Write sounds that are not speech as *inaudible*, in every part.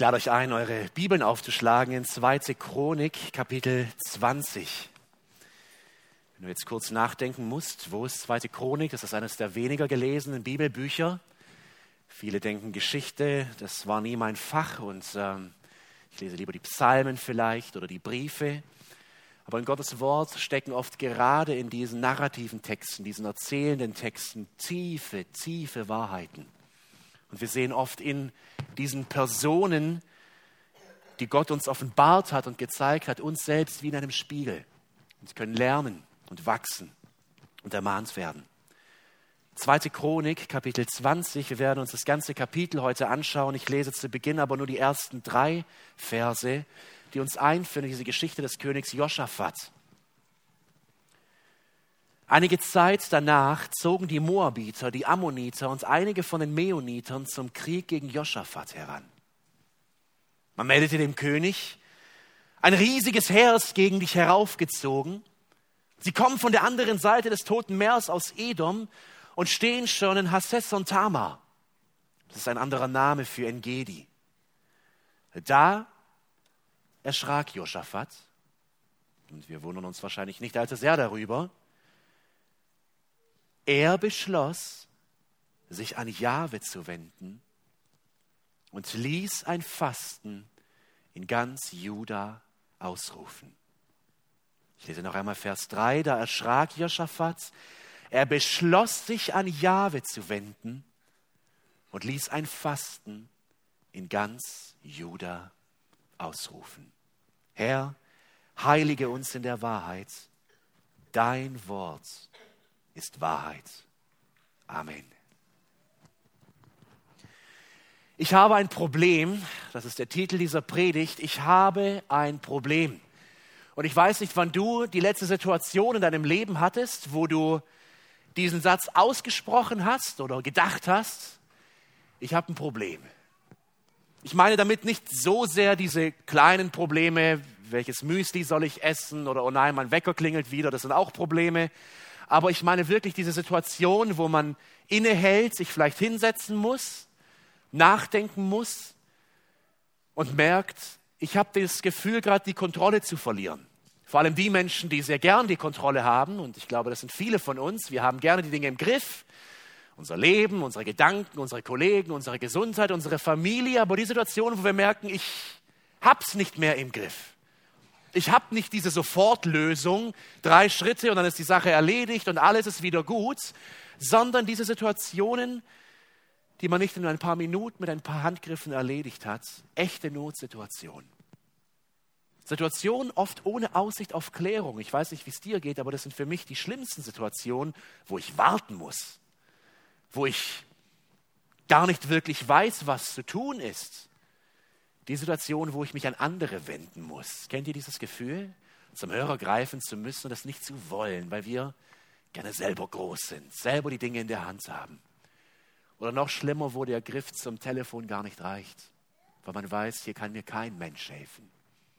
Ich lade euch ein, eure Bibeln aufzuschlagen in 2. Chronik, Kapitel 20. Wenn du jetzt kurz nachdenken musst, wo ist 2. Chronik? Das ist eines der weniger gelesenen Bibelbücher. Viele denken Geschichte, das war nie mein Fach und ähm, ich lese lieber die Psalmen vielleicht oder die Briefe. Aber in Gottes Wort stecken oft gerade in diesen narrativen Texten, diesen erzählenden Texten tiefe, tiefe Wahrheiten. Und wir sehen oft in diesen Personen, die Gott uns offenbart hat und gezeigt hat, uns selbst wie in einem Spiegel. Und können lernen und wachsen und ermahnt werden. Zweite Chronik, Kapitel 20. Wir werden uns das ganze Kapitel heute anschauen. Ich lese zu Beginn aber nur die ersten drei Verse, die uns einführen in diese Geschichte des Königs Joschafat. Einige Zeit danach zogen die Moabiter, die Ammoniter und einige von den Meonitern zum Krieg gegen Joschafat heran. Man meldete dem König, ein riesiges Heer ist gegen dich heraufgezogen. Sie kommen von der anderen Seite des Toten Meers aus Edom und stehen schon in Hassesson Tamar. Das ist ein anderer Name für Engedi. Da erschrak Josaphat, und wir wundern uns wahrscheinlich nicht allzu sehr darüber, er beschloss, sich an Jahwe zu wenden und ließ ein Fasten in ganz Juda ausrufen. Ich lese noch einmal Vers 3, da erschrak Josaphat, er beschloss sich an Jahwe zu wenden und ließ ein Fasten in ganz Juda ausrufen. Herr, heilige uns in der Wahrheit, dein Wort ist Wahrheit. Amen. Ich habe ein Problem, das ist der Titel dieser Predigt, ich habe ein Problem. Und ich weiß nicht, wann du die letzte Situation in deinem Leben hattest, wo du diesen Satz ausgesprochen hast oder gedacht hast, ich habe ein Problem. Ich meine damit nicht so sehr diese kleinen Probleme, welches Müsli soll ich essen oder oh nein, mein Wecker klingelt wieder, das sind auch Probleme, aber ich meine wirklich diese Situation, wo man innehält, sich vielleicht hinsetzen muss, nachdenken muss und merkt, ich habe das Gefühl, gerade die Kontrolle zu verlieren. Vor allem die Menschen, die sehr gern die Kontrolle haben, und ich glaube, das sind viele von uns, wir haben gerne die Dinge im Griff, unser Leben, unsere Gedanken, unsere Kollegen, unsere Gesundheit, unsere Familie, aber die Situation, wo wir merken, ich hab's nicht mehr im Griff. Ich habe nicht diese Sofortlösung, drei Schritte und dann ist die Sache erledigt und alles ist wieder gut, sondern diese Situationen, die man nicht in ein paar Minuten mit ein paar Handgriffen erledigt hat, echte Notsituationen. Situationen oft ohne Aussicht auf Klärung. Ich weiß nicht, wie es dir geht, aber das sind für mich die schlimmsten Situationen, wo ich warten muss, wo ich gar nicht wirklich weiß, was zu tun ist. Die Situation, wo ich mich an andere wenden muss. Kennt ihr dieses Gefühl? Zum Hörer greifen zu müssen und das nicht zu wollen, weil wir gerne selber groß sind, selber die Dinge in der Hand haben. Oder noch schlimmer, wo der Griff zum Telefon gar nicht reicht, weil man weiß, hier kann mir kein Mensch helfen.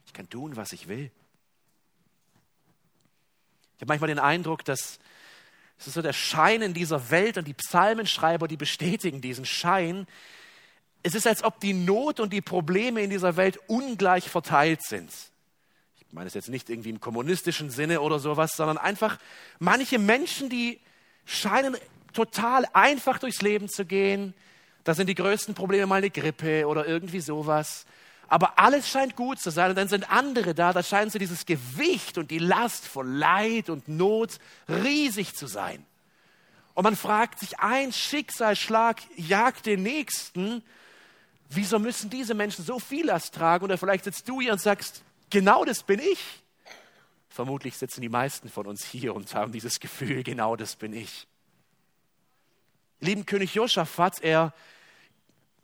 Ich kann tun, was ich will. Ich habe manchmal den Eindruck, dass es ist so der Schein in dieser Welt und die Psalmenschreiber, die bestätigen diesen Schein, es ist, als ob die Not und die Probleme in dieser Welt ungleich verteilt sind. Ich meine es jetzt nicht irgendwie im kommunistischen Sinne oder sowas, sondern einfach manche Menschen, die scheinen total einfach durchs Leben zu gehen. Da sind die größten Probleme mal eine Grippe oder irgendwie sowas. Aber alles scheint gut zu sein. Und dann sind andere da, da scheint so dieses Gewicht und die Last von Leid und Not riesig zu sein. Und man fragt sich, ein Schicksalsschlag jagt den nächsten Wieso müssen diese Menschen so viel Last tragen? Oder vielleicht sitzt du hier und sagst, genau das bin ich. Vermutlich sitzen die meisten von uns hier und haben dieses Gefühl, genau das bin ich. Lieben König Josaphat, er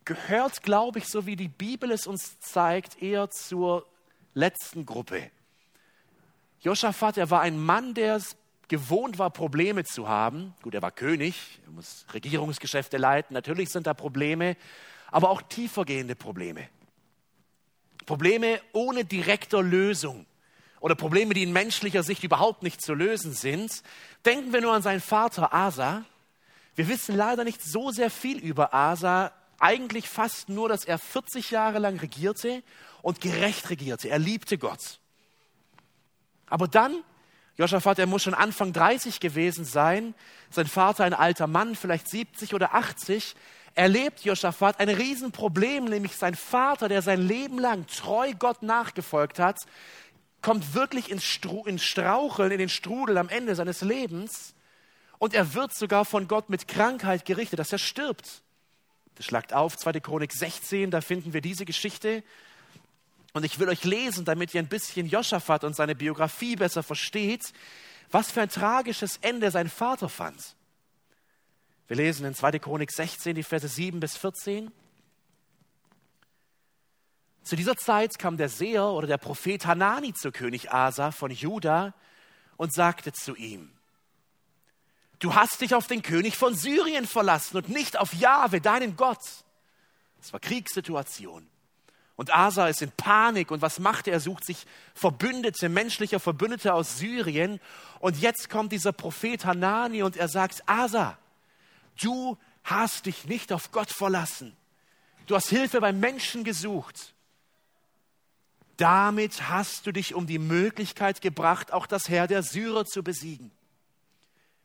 gehört, glaube ich, so wie die Bibel es uns zeigt, eher zur letzten Gruppe. Josaphat, er war ein Mann, der es gewohnt war, Probleme zu haben. Gut, er war König, er muss Regierungsgeschäfte leiten, natürlich sind da Probleme, aber auch tiefergehende Probleme. Probleme ohne direkter Lösung oder Probleme, die in menschlicher Sicht überhaupt nicht zu lösen sind. Denken wir nur an seinen Vater Asa. Wir wissen leider nicht so sehr viel über Asa, eigentlich fast nur, dass er 40 Jahre lang regierte und gerecht regierte. Er liebte Gott. Aber dann, Josaphat, er muss schon Anfang 30 gewesen sein, sein Vater ein alter Mann, vielleicht 70 oder 80, erlebt Josaphat ein Riesenproblem, nämlich sein Vater, der sein Leben lang treu Gott nachgefolgt hat, kommt wirklich ins, Stru ins Straucheln, in den Strudel am Ende seines Lebens und er wird sogar von Gott mit Krankheit gerichtet, dass er stirbt. Das schlagt auf, 2. Chronik 16, da finden wir diese Geschichte. Und ich will euch lesen, damit ihr ein bisschen Josaphat und seine Biografie besser versteht, was für ein tragisches Ende sein Vater fand. Wir lesen in 2. Chronik 16 die Verse 7 bis 14. Zu dieser Zeit kam der Seher oder der Prophet Hanani zu König Asa von Juda und sagte zu ihm, Du hast dich auf den König von Syrien verlassen und nicht auf Jahwe, deinen Gott. Es war Kriegssituation. Und Asa ist in Panik. Und was macht er? Er sucht sich Verbündete, menschliche Verbündete aus Syrien. Und jetzt kommt dieser Prophet Hanani und er sagt, Asa, du hast dich nicht auf Gott verlassen. Du hast Hilfe beim Menschen gesucht. Damit hast du dich um die Möglichkeit gebracht, auch das Heer der Syrer zu besiegen.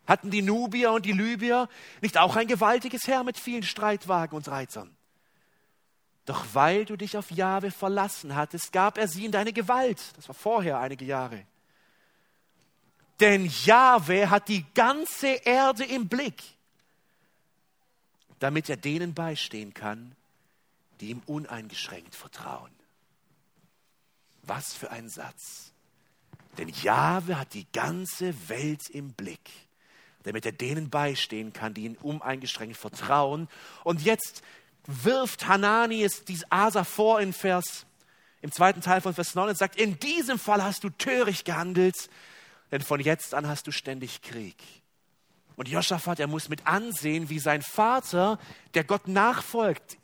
Hatten die Nubier und die Libyer nicht auch ein gewaltiges Heer mit vielen Streitwagen und Reitern? Doch weil du dich auf Jahwe verlassen hattest, gab er sie in deine Gewalt. Das war vorher einige Jahre. Denn Jahwe hat die ganze Erde im Blick, damit er denen beistehen kann, die ihm uneingeschränkt vertrauen. Was für ein Satz. Denn Jahwe hat die ganze Welt im Blick damit er denen beistehen kann, die ihn uneingeschränkt vertrauen. Und jetzt wirft Hanani es dies Asa vor in Vers, im zweiten Teil von Vers 9 und sagt, in diesem Fall hast du töricht gehandelt, denn von jetzt an hast du ständig Krieg. Und Joschafat, er muss mit ansehen, wie sein Vater, der Gott nachfolgt,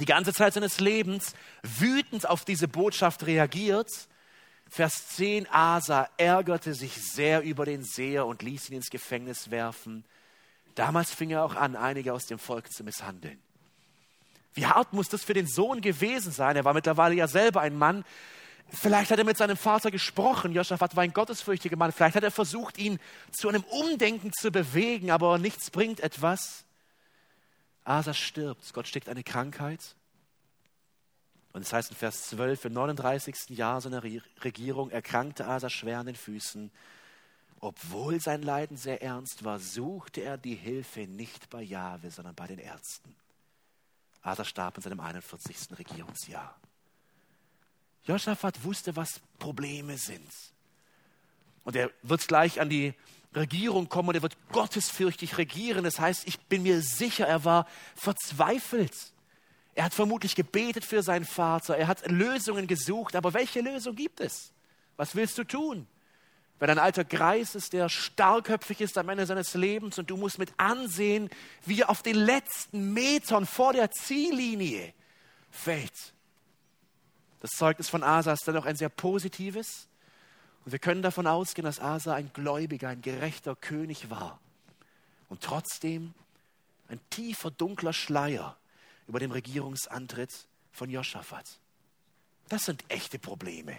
die ganze Zeit seines Lebens wütend auf diese Botschaft reagiert Vers 10, Asa ärgerte sich sehr über den Seher und ließ ihn ins Gefängnis werfen. Damals fing er auch an, einige aus dem Volk zu misshandeln. Wie hart muss das für den Sohn gewesen sein? Er war mittlerweile ja selber ein Mann. Vielleicht hat er mit seinem Vater gesprochen. Joschafat war ein gottesfürchtiger Mann. Vielleicht hat er versucht, ihn zu einem Umdenken zu bewegen, aber nichts bringt etwas. Asa stirbt. Gott steckt eine Krankheit. Und es heißt in Vers 12, im 39. Jahr seiner Regierung erkrankte Asa schwer an den Füßen. Obwohl sein Leiden sehr ernst war, suchte er die Hilfe nicht bei Jahwe, sondern bei den Ärzten. Asa starb in seinem 41. Regierungsjahr. Josaphat wusste, was Probleme sind. Und er wird gleich an die Regierung kommen und er wird gottesfürchtig regieren. Das heißt, ich bin mir sicher, er war verzweifelt. Er hat vermutlich gebetet für seinen Vater. Er hat Lösungen gesucht. Aber welche Lösung gibt es? Was willst du tun? Wenn ein alter Greis ist, der starrköpfig ist am Ende seines Lebens und du musst mit ansehen, wie er auf den letzten Metern vor der Ziellinie fällt. Das Zeugnis von Asa ist dann auch ein sehr positives. Und wir können davon ausgehen, dass Asa ein gläubiger, ein gerechter König war. Und trotzdem ein tiefer, dunkler Schleier über dem Regierungsantritt von Joschafat. Das sind echte Probleme.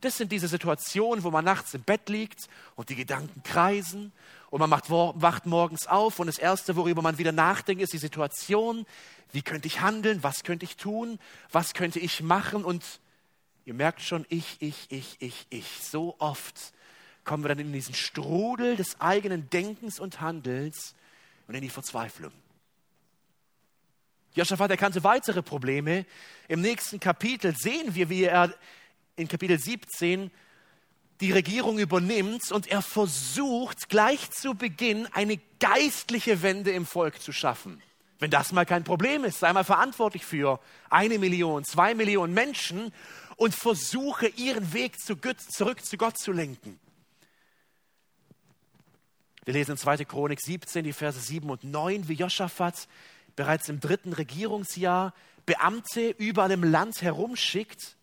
Das sind diese Situationen, wo man nachts im Bett liegt und die Gedanken kreisen und man macht, wacht morgens auf und das Erste, worüber man wieder nachdenkt, ist die Situation. Wie könnte ich handeln? Was könnte ich tun? Was könnte ich machen? Und ihr merkt schon, ich, ich, ich, ich, ich. So oft kommen wir dann in diesen Strudel des eigenen Denkens und Handelns und in die Verzweiflung. Josaphat erkannte weitere Probleme. Im nächsten Kapitel sehen wir, wie er in Kapitel 17 die Regierung übernimmt und er versucht gleich zu Beginn eine geistliche Wende im Volk zu schaffen. Wenn das mal kein Problem ist, sei mal verantwortlich für eine Million, zwei Millionen Menschen und versuche ihren Weg zu Gott, zurück zu Gott zu lenken. Wir lesen in 2. Chronik 17, die Verse 7 und 9, wie Josaphat bereits im dritten Regierungsjahr Beamte überall im Land herumschickt.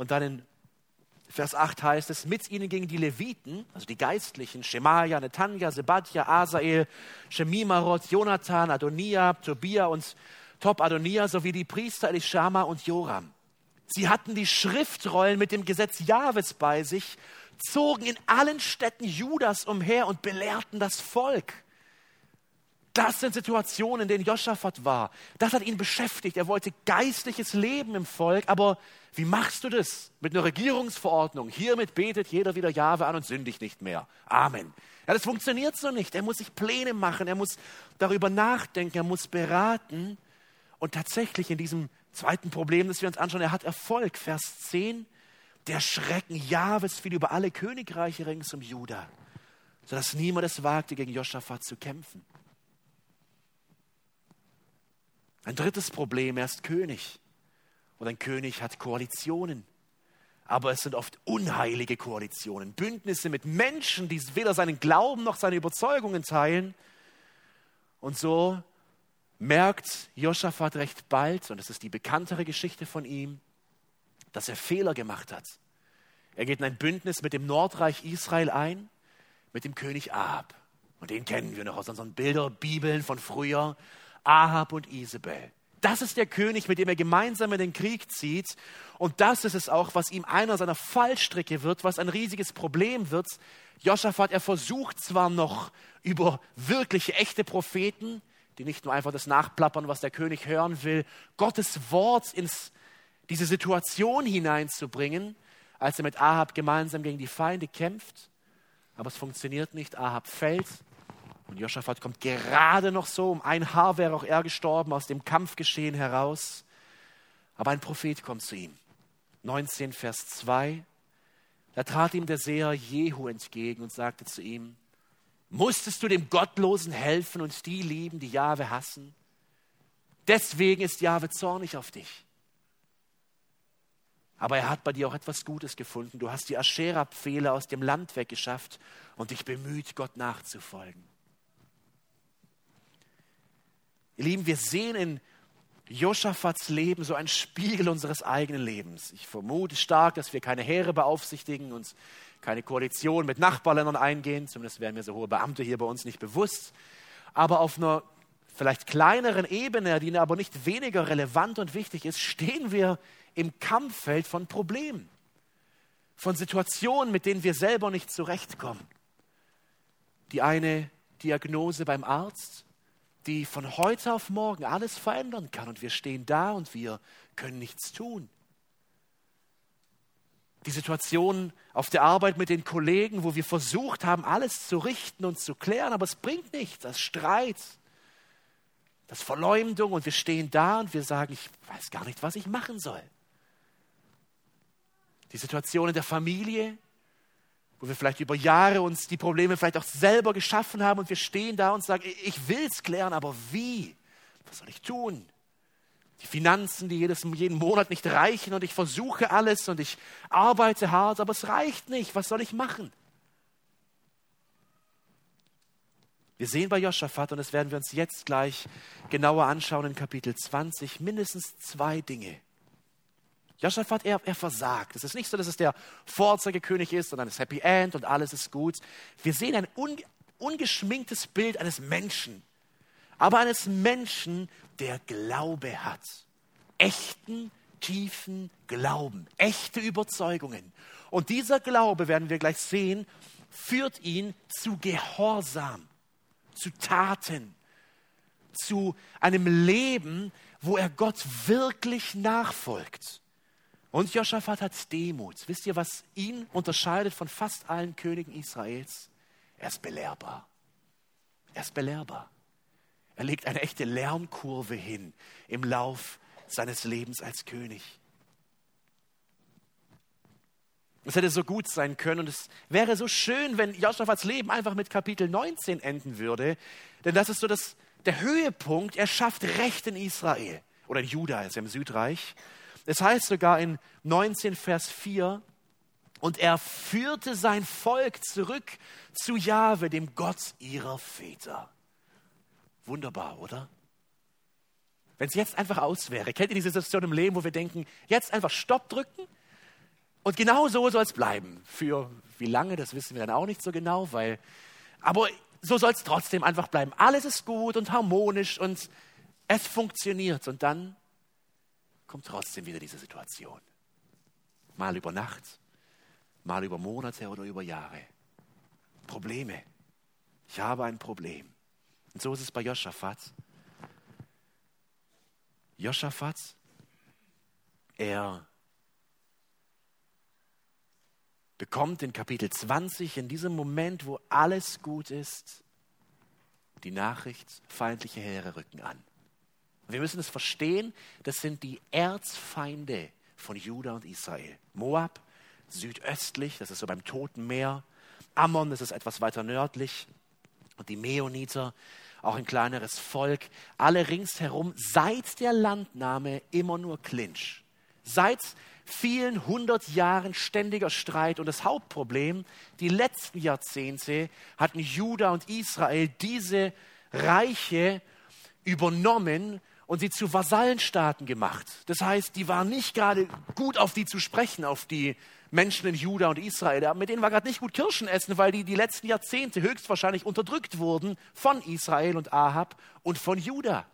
Und dann in Vers 8 heißt es, mit ihnen gingen die Leviten, also die Geistlichen, Shemaja, Netanja, Sebadja, Asael, Shemimarot, Jonathan, Adonia, Tobia und Top Adonia sowie die Priester Elishama und Joram. Sie hatten die Schriftrollen mit dem Gesetz Jahwes bei sich, zogen in allen Städten Judas umher und belehrten das Volk. Das sind Situationen, in denen Josaphat war. Das hat ihn beschäftigt. Er wollte geistliches Leben im Volk. Aber wie machst du das? Mit einer Regierungsverordnung. Hiermit betet jeder wieder Jahwe an und sündigt nicht mehr. Amen. Ja, das funktioniert so nicht. Er muss sich Pläne machen. Er muss darüber nachdenken. Er muss beraten. Und tatsächlich in diesem zweiten Problem, das wir uns anschauen, er hat Erfolg. Vers 10. Der Schrecken Jahwes fiel über alle Königreiche rings um Juda, sodass niemand es wagte, gegen Josaphat zu kämpfen. Ein drittes Problem, er ist König. Und ein König hat Koalitionen. Aber es sind oft unheilige Koalitionen, Bündnisse mit Menschen, die weder seinen Glauben noch seine Überzeugungen teilen. Und so merkt Josaphat recht bald, und das ist die bekanntere Geschichte von ihm, dass er Fehler gemacht hat. Er geht in ein Bündnis mit dem Nordreich Israel ein, mit dem König Ahab. Und den kennen wir noch aus unseren Bilderbibeln von früher. Ahab und Isabel. Das ist der König, mit dem er gemeinsam in den Krieg zieht. Und das ist es auch, was ihm einer seiner Fallstricke wird, was ein riesiges Problem wird. Josaphat, er versucht zwar noch über wirkliche, echte Propheten, die nicht nur einfach das nachplappern, was der König hören will, Gottes Wort in diese Situation hineinzubringen, als er mit Ahab gemeinsam gegen die Feinde kämpft. Aber es funktioniert nicht. Ahab fällt und Josaphat kommt gerade noch so, um ein Haar wäre auch er gestorben, aus dem Kampfgeschehen heraus. Aber ein Prophet kommt zu ihm. 19, Vers 2. Da trat ihm der Seher Jehu entgegen und sagte zu ihm, musstest du dem Gottlosen helfen und die lieben, die Jahwe hassen? Deswegen ist Jahwe zornig auf dich. Aber er hat bei dir auch etwas Gutes gefunden. Du hast die Aschera-Pfähle aus dem Land weggeschafft und dich bemüht, Gott nachzufolgen. Ihr Lieben, wir sehen in Josaphats Leben so ein Spiegel unseres eigenen Lebens. Ich vermute stark, dass wir keine Heere beaufsichtigen, uns keine Koalition mit Nachbarländern eingehen. Zumindest wären mir so hohe Beamte hier bei uns nicht bewusst. Aber auf einer vielleicht kleineren Ebene, die aber nicht weniger relevant und wichtig ist, stehen wir im Kampffeld von Problemen, von Situationen, mit denen wir selber nicht zurechtkommen. Die eine Diagnose beim Arzt, die von heute auf morgen alles verändern kann. Und wir stehen da und wir können nichts tun. Die Situation auf der Arbeit mit den Kollegen, wo wir versucht haben, alles zu richten und zu klären, aber es bringt nichts. Das Streit, das Verleumdung und wir stehen da und wir sagen, ich weiß gar nicht, was ich machen soll. Die Situation in der Familie, wo wir vielleicht über Jahre uns die Probleme vielleicht auch selber geschaffen haben und wir stehen da und sagen, ich will es klären, aber wie? Was soll ich tun? Die Finanzen, die jedes, jeden Monat nicht reichen und ich versuche alles und ich arbeite hart, aber es reicht nicht. Was soll ich machen? Wir sehen bei Joschafat, und das werden wir uns jetzt gleich genauer anschauen in Kapitel 20, mindestens zwei Dinge, Josaphat, er, er versagt. Es ist nicht so, dass es der Vorzeigekönig ist und ein Happy End und alles ist gut. Wir sehen ein un, ungeschminktes Bild eines Menschen, aber eines Menschen, der Glaube hat. Echten, tiefen Glauben, echte Überzeugungen. Und dieser Glaube, werden wir gleich sehen, führt ihn zu Gehorsam, zu Taten, zu einem Leben, wo er Gott wirklich nachfolgt. Und Joschafat hat Demut. Wisst ihr, was ihn unterscheidet von fast allen Königen Israels? Er ist belehrbar. Er ist belehrbar. Er legt eine echte Lernkurve hin im Lauf seines Lebens als König. Es hätte so gut sein können und es wäre so schön, wenn Joschafats Leben einfach mit Kapitel 19 enden würde. Denn das ist so das, der Höhepunkt. Er schafft Recht in Israel oder in Juda, ist ja im Südreich. Es heißt sogar in 19 Vers 4, und er führte sein Volk zurück zu Jahwe, dem Gott ihrer Väter. Wunderbar, oder? Wenn es jetzt einfach aus wäre. Kennt ihr diese Situation im Leben, wo wir denken, jetzt einfach Stopp drücken und genau so soll es bleiben. Für wie lange, das wissen wir dann auch nicht so genau, weil, aber so soll es trotzdem einfach bleiben. Alles ist gut und harmonisch und Es funktioniert und dann kommt trotzdem wieder diese Situation. Mal über Nacht, mal über Monate oder über Jahre. Probleme. Ich habe ein Problem. Und so ist es bei Joschafat. Joschafat, er bekommt in Kapitel 20, in diesem Moment, wo alles gut ist, die Nachricht, feindliche Heere rücken an. Wir müssen es verstehen, das sind die Erzfeinde von Juda und Israel. Moab, südöstlich, das ist so beim Toten Meer. Ammon, das ist etwas weiter nördlich. Und die Meoniter, auch ein kleineres Volk. Alle ringsherum, seit der Landnahme immer nur Clinch. Seit vielen hundert Jahren ständiger Streit. Und das Hauptproblem, die letzten Jahrzehnte hatten Juda und Israel diese Reiche übernommen und sie zu Vasallenstaaten gemacht. Das heißt, die waren nicht gerade gut auf die zu sprechen, auf die Menschen in Juda und Israel. Mit denen war gerade nicht gut Kirschen essen, weil die die letzten Jahrzehnte höchstwahrscheinlich unterdrückt wurden von Israel und Ahab und von Juda.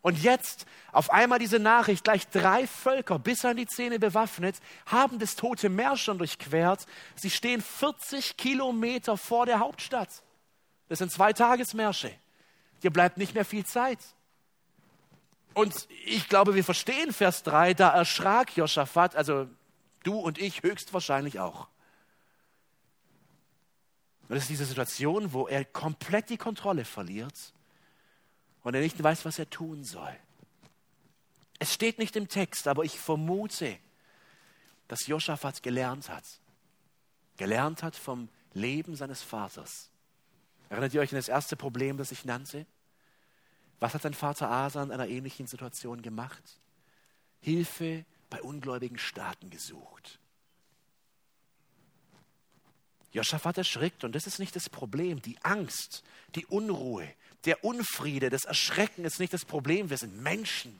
Und jetzt auf einmal diese Nachricht, gleich drei Völker bis an die Zähne bewaffnet, haben das Tote Meer schon durchquert. Sie stehen 40 Kilometer vor der Hauptstadt. Das sind zwei Tagesmärsche. Dir bleibt nicht mehr viel Zeit. Und ich glaube, wir verstehen Vers 3, da erschrak Josaphat, also du und ich höchstwahrscheinlich auch. Und das ist diese Situation, wo er komplett die Kontrolle verliert und er nicht weiß, was er tun soll. Es steht nicht im Text, aber ich vermute, dass Josaphat gelernt hat. Gelernt hat vom Leben seines Vaters. Erinnert ihr euch an das erste Problem, das ich nannte? Was hat sein Vater Asa in einer ähnlichen Situation gemacht? Hilfe bei ungläubigen Staaten gesucht. Joschafat erschrickt und das ist nicht das Problem. Die Angst, die Unruhe, der Unfriede, das Erschrecken ist nicht das Problem. Wir sind Menschen.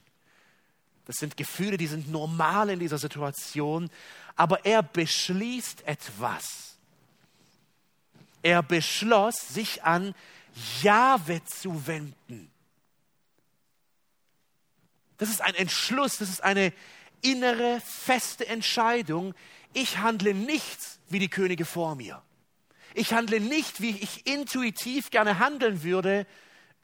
Das sind Gefühle, die sind normal in dieser Situation. Aber er beschließt etwas. Er beschloss, sich an Jahwe zu wenden. Das ist ein Entschluss, das ist eine innere, feste Entscheidung. Ich handle nicht wie die Könige vor mir. Ich handle nicht, wie ich intuitiv gerne handeln würde.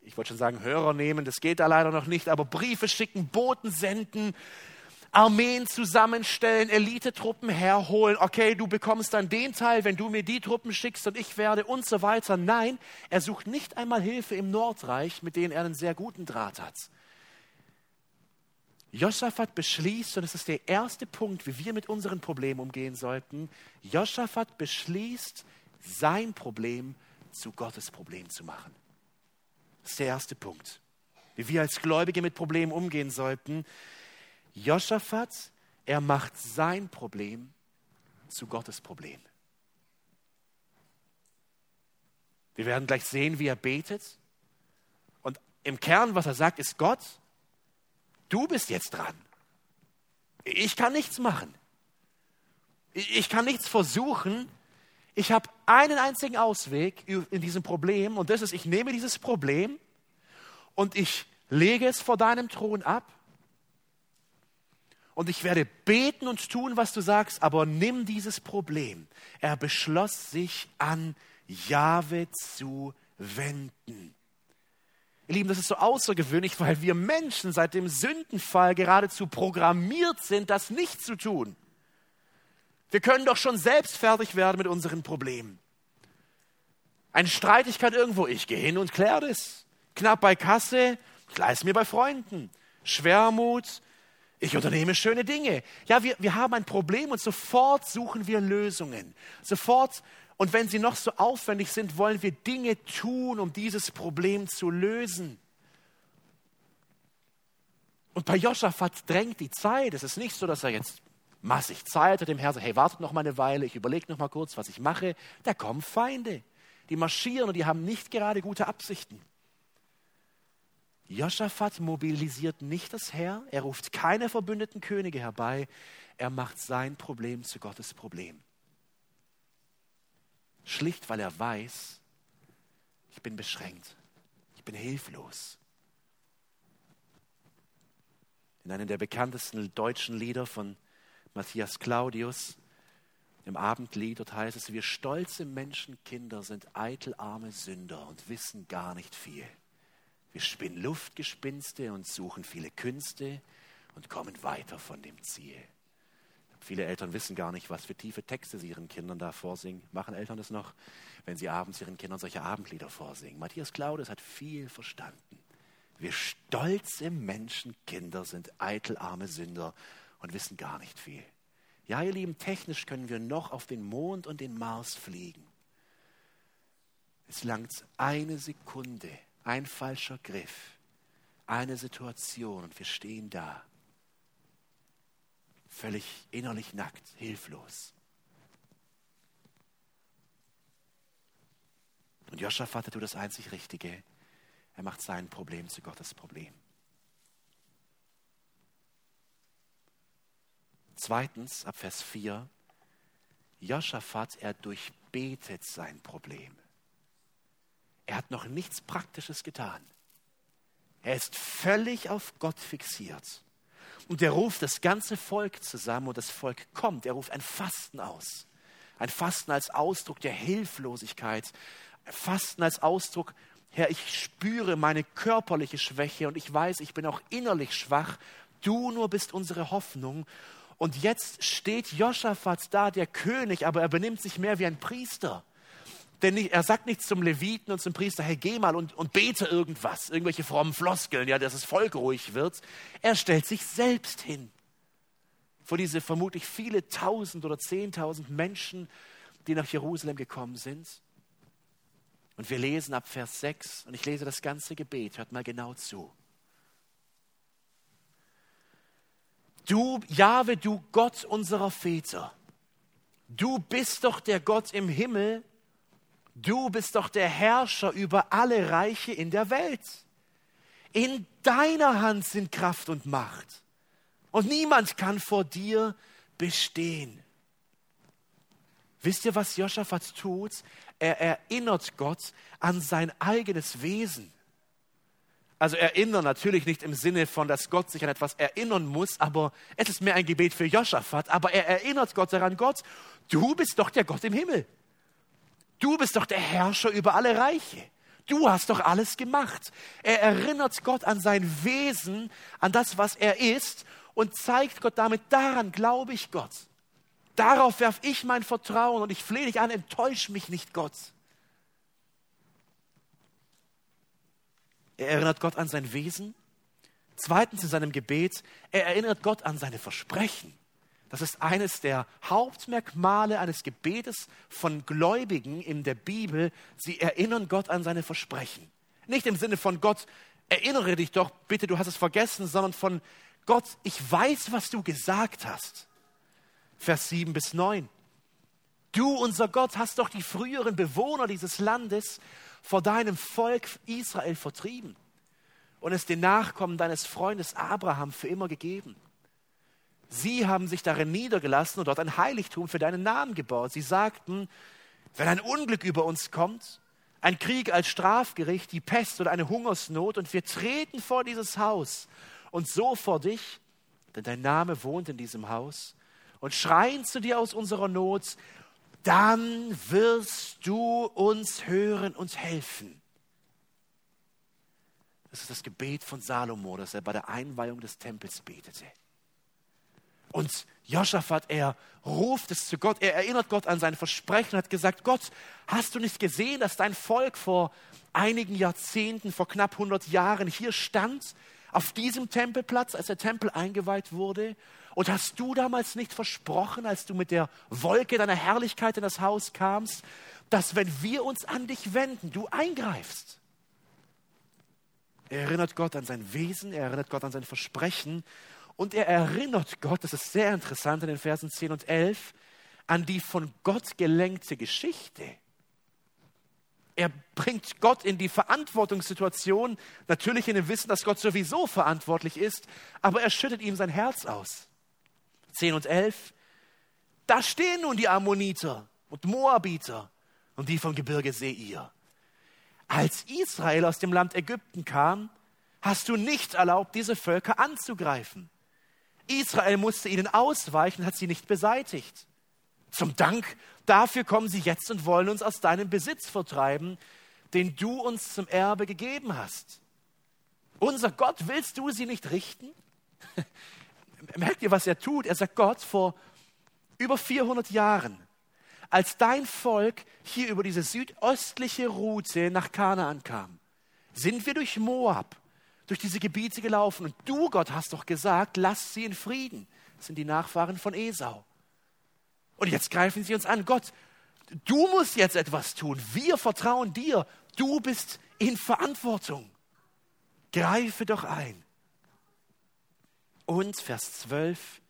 Ich wollte schon sagen, Hörer nehmen, das geht da leider noch nicht, aber Briefe schicken, Boten senden, Armeen zusammenstellen, Elitetruppen herholen. Okay, du bekommst dann den Teil, wenn du mir die Truppen schickst und ich werde und so weiter. Nein, er sucht nicht einmal Hilfe im Nordreich, mit denen er einen sehr guten Draht hat. Josaphat beschließt, und das ist der erste Punkt, wie wir mit unseren Problemen umgehen sollten, Josaphat beschließt, sein Problem zu Gottes Problem zu machen. Das ist der erste Punkt, wie wir als Gläubige mit Problemen umgehen sollten. Josaphat, er macht sein Problem zu Gottes Problem. Wir werden gleich sehen, wie er betet. Und im Kern, was er sagt, ist Gott, Du bist jetzt dran. Ich kann nichts machen. Ich kann nichts versuchen. Ich habe einen einzigen Ausweg in diesem Problem und das ist, ich nehme dieses Problem und ich lege es vor deinem Thron ab und ich werde beten und tun, was du sagst, aber nimm dieses Problem. Er beschloss sich an Jahwe zu wenden. Ihr Lieben, das ist so außergewöhnlich, weil wir Menschen seit dem Sündenfall geradezu programmiert sind, das nicht zu tun. Wir können doch schon selbst fertig werden mit unseren Problemen. Eine Streitigkeit irgendwo, ich gehe hin und kläre das. Knapp bei Kasse, ich leiste mir bei Freunden. Schwermut, ich unternehme schöne Dinge. Ja, wir, wir haben ein Problem und sofort suchen wir Lösungen. Sofort und wenn sie noch so aufwendig sind, wollen wir Dinge tun, um dieses Problem zu lösen. Und bei Joschafat drängt die Zeit. Es ist nicht so, dass er jetzt massig Zeit hat, dem Herrn sagt, hey, wartet noch mal eine Weile, ich überlege noch mal kurz, was ich mache. Da kommen Feinde. Die marschieren und die haben nicht gerade gute Absichten. Joschafat mobilisiert nicht das Heer, er ruft keine verbündeten Könige herbei, er macht sein Problem zu Gottes Problem. Schlicht, weil er weiß, ich bin beschränkt, ich bin hilflos. In einem der bekanntesten deutschen Lieder von Matthias Claudius, im Abendlied, dort heißt es, wir stolze Menschenkinder sind eitel arme Sünder und wissen gar nicht viel. Wir spinnen Luftgespinste und suchen viele Künste und kommen weiter von dem Ziel. Viele Eltern wissen gar nicht, was für tiefe Texte sie ihren Kindern da vorsingen. Machen Eltern das noch, wenn sie abends ihren Kindern solche Abendlieder vorsingen? Matthias Claudius hat viel verstanden. Wir stolze Menschenkinder sind eitelarme Sünder und wissen gar nicht viel. Ja, ihr Lieben, technisch können wir noch auf den Mond und den Mars fliegen. Es langt eine Sekunde, ein falscher Griff, eine Situation und wir stehen da völlig innerlich nackt, hilflos. Und Joschafat tut das einzig Richtige. Er macht sein Problem zu Gottes Problem. Zweitens, ab Vers 4, Joschafat, er durchbetet sein Problem. Er hat noch nichts Praktisches getan. Er ist völlig auf Gott fixiert. Und er ruft das ganze Volk zusammen und das Volk kommt. Er ruft ein Fasten aus. Ein Fasten als Ausdruck der Hilflosigkeit. Fasten als Ausdruck, Herr, ich spüre meine körperliche Schwäche und ich weiß, ich bin auch innerlich schwach. Du nur bist unsere Hoffnung. Und jetzt steht Joschafat da, der König, aber er benimmt sich mehr wie ein Priester. Denn er sagt nichts zum Leviten und zum Priester, hey, geh mal und, und bete irgendwas, irgendwelche frommen Floskeln, ja, dass das Volk ruhig wird. Er stellt sich selbst hin. Vor diese vermutlich viele tausend oder zehntausend Menschen, die nach Jerusalem gekommen sind. Und wir lesen ab Vers 6, und ich lese das ganze Gebet, hört mal genau zu. Du, Jahwe, du Gott unserer Väter, du bist doch der Gott im Himmel, Du bist doch der Herrscher über alle Reiche in der Welt. In deiner Hand sind Kraft und Macht. Und niemand kann vor dir bestehen. Wisst ihr, was Joschafat tut? Er erinnert Gott an sein eigenes Wesen. Also erinnern natürlich nicht im Sinne von, dass Gott sich an etwas erinnern muss, aber es ist mehr ein Gebet für Joschafat. Aber er erinnert Gott daran, Gott, du bist doch der Gott im Himmel. Du bist doch der Herrscher über alle Reiche. Du hast doch alles gemacht. Er erinnert Gott an sein Wesen, an das, was er ist und zeigt Gott damit, daran glaube ich Gott. Darauf werfe ich mein Vertrauen und ich flehe dich an, enttäusch mich nicht, Gott. Er erinnert Gott an sein Wesen. Zweitens in seinem Gebet, er erinnert Gott an seine Versprechen. Das ist eines der Hauptmerkmale eines Gebetes von Gläubigen in der Bibel. Sie erinnern Gott an seine Versprechen. Nicht im Sinne von Gott, erinnere dich doch, bitte, du hast es vergessen, sondern von Gott, ich weiß, was du gesagt hast. Vers 7 bis 9. Du, unser Gott, hast doch die früheren Bewohner dieses Landes vor deinem Volk Israel vertrieben und es den Nachkommen deines Freundes Abraham für immer gegeben. Sie haben sich darin niedergelassen und dort ein Heiligtum für deinen Namen gebaut. Sie sagten, wenn ein Unglück über uns kommt, ein Krieg als Strafgericht, die Pest oder eine Hungersnot und wir treten vor dieses Haus und so vor dich, denn dein Name wohnt in diesem Haus, und schreien zu dir aus unserer Not, dann wirst du uns hören und helfen. Das ist das Gebet von Salomo, das er bei der Einweihung des Tempels betete. Und Joschafat, er ruft es zu Gott, er erinnert Gott an sein Versprechen, hat gesagt, Gott, hast du nicht gesehen, dass dein Volk vor einigen Jahrzehnten, vor knapp 100 Jahren hier stand, auf diesem Tempelplatz, als der Tempel eingeweiht wurde? Und hast du damals nicht versprochen, als du mit der Wolke deiner Herrlichkeit in das Haus kamst, dass wenn wir uns an dich wenden, du eingreifst? Er erinnert Gott an sein Wesen, er erinnert Gott an sein Versprechen und er erinnert Gott, das ist sehr interessant in den Versen 10 und 11, an die von Gott gelenkte Geschichte. Er bringt Gott in die Verantwortungssituation, natürlich in dem Wissen, dass Gott sowieso verantwortlich ist, aber er schüttet ihm sein Herz aus. 10 und 11, da stehen nun die Ammoniter und Moabiter und die vom Gebirge Seir. Als Israel aus dem Land Ägypten kam, hast du nicht erlaubt, diese Völker anzugreifen. Israel musste ihnen ausweichen, hat sie nicht beseitigt. Zum Dank dafür kommen sie jetzt und wollen uns aus deinem Besitz vertreiben, den du uns zum Erbe gegeben hast. Unser Gott, willst du sie nicht richten? *laughs* Merkt ihr, was er tut? Er sagt Gott vor über 400 Jahren, als dein Volk hier über diese südöstliche Route nach Kanaan kam, sind wir durch Moab, durch diese Gebiete gelaufen. Und du, Gott, hast doch gesagt, lass sie in Frieden. Das sind die Nachfahren von Esau. Und jetzt greifen sie uns an. Gott, du musst jetzt etwas tun. Wir vertrauen dir. Du bist in Verantwortung. Greife doch ein. Und Vers 12,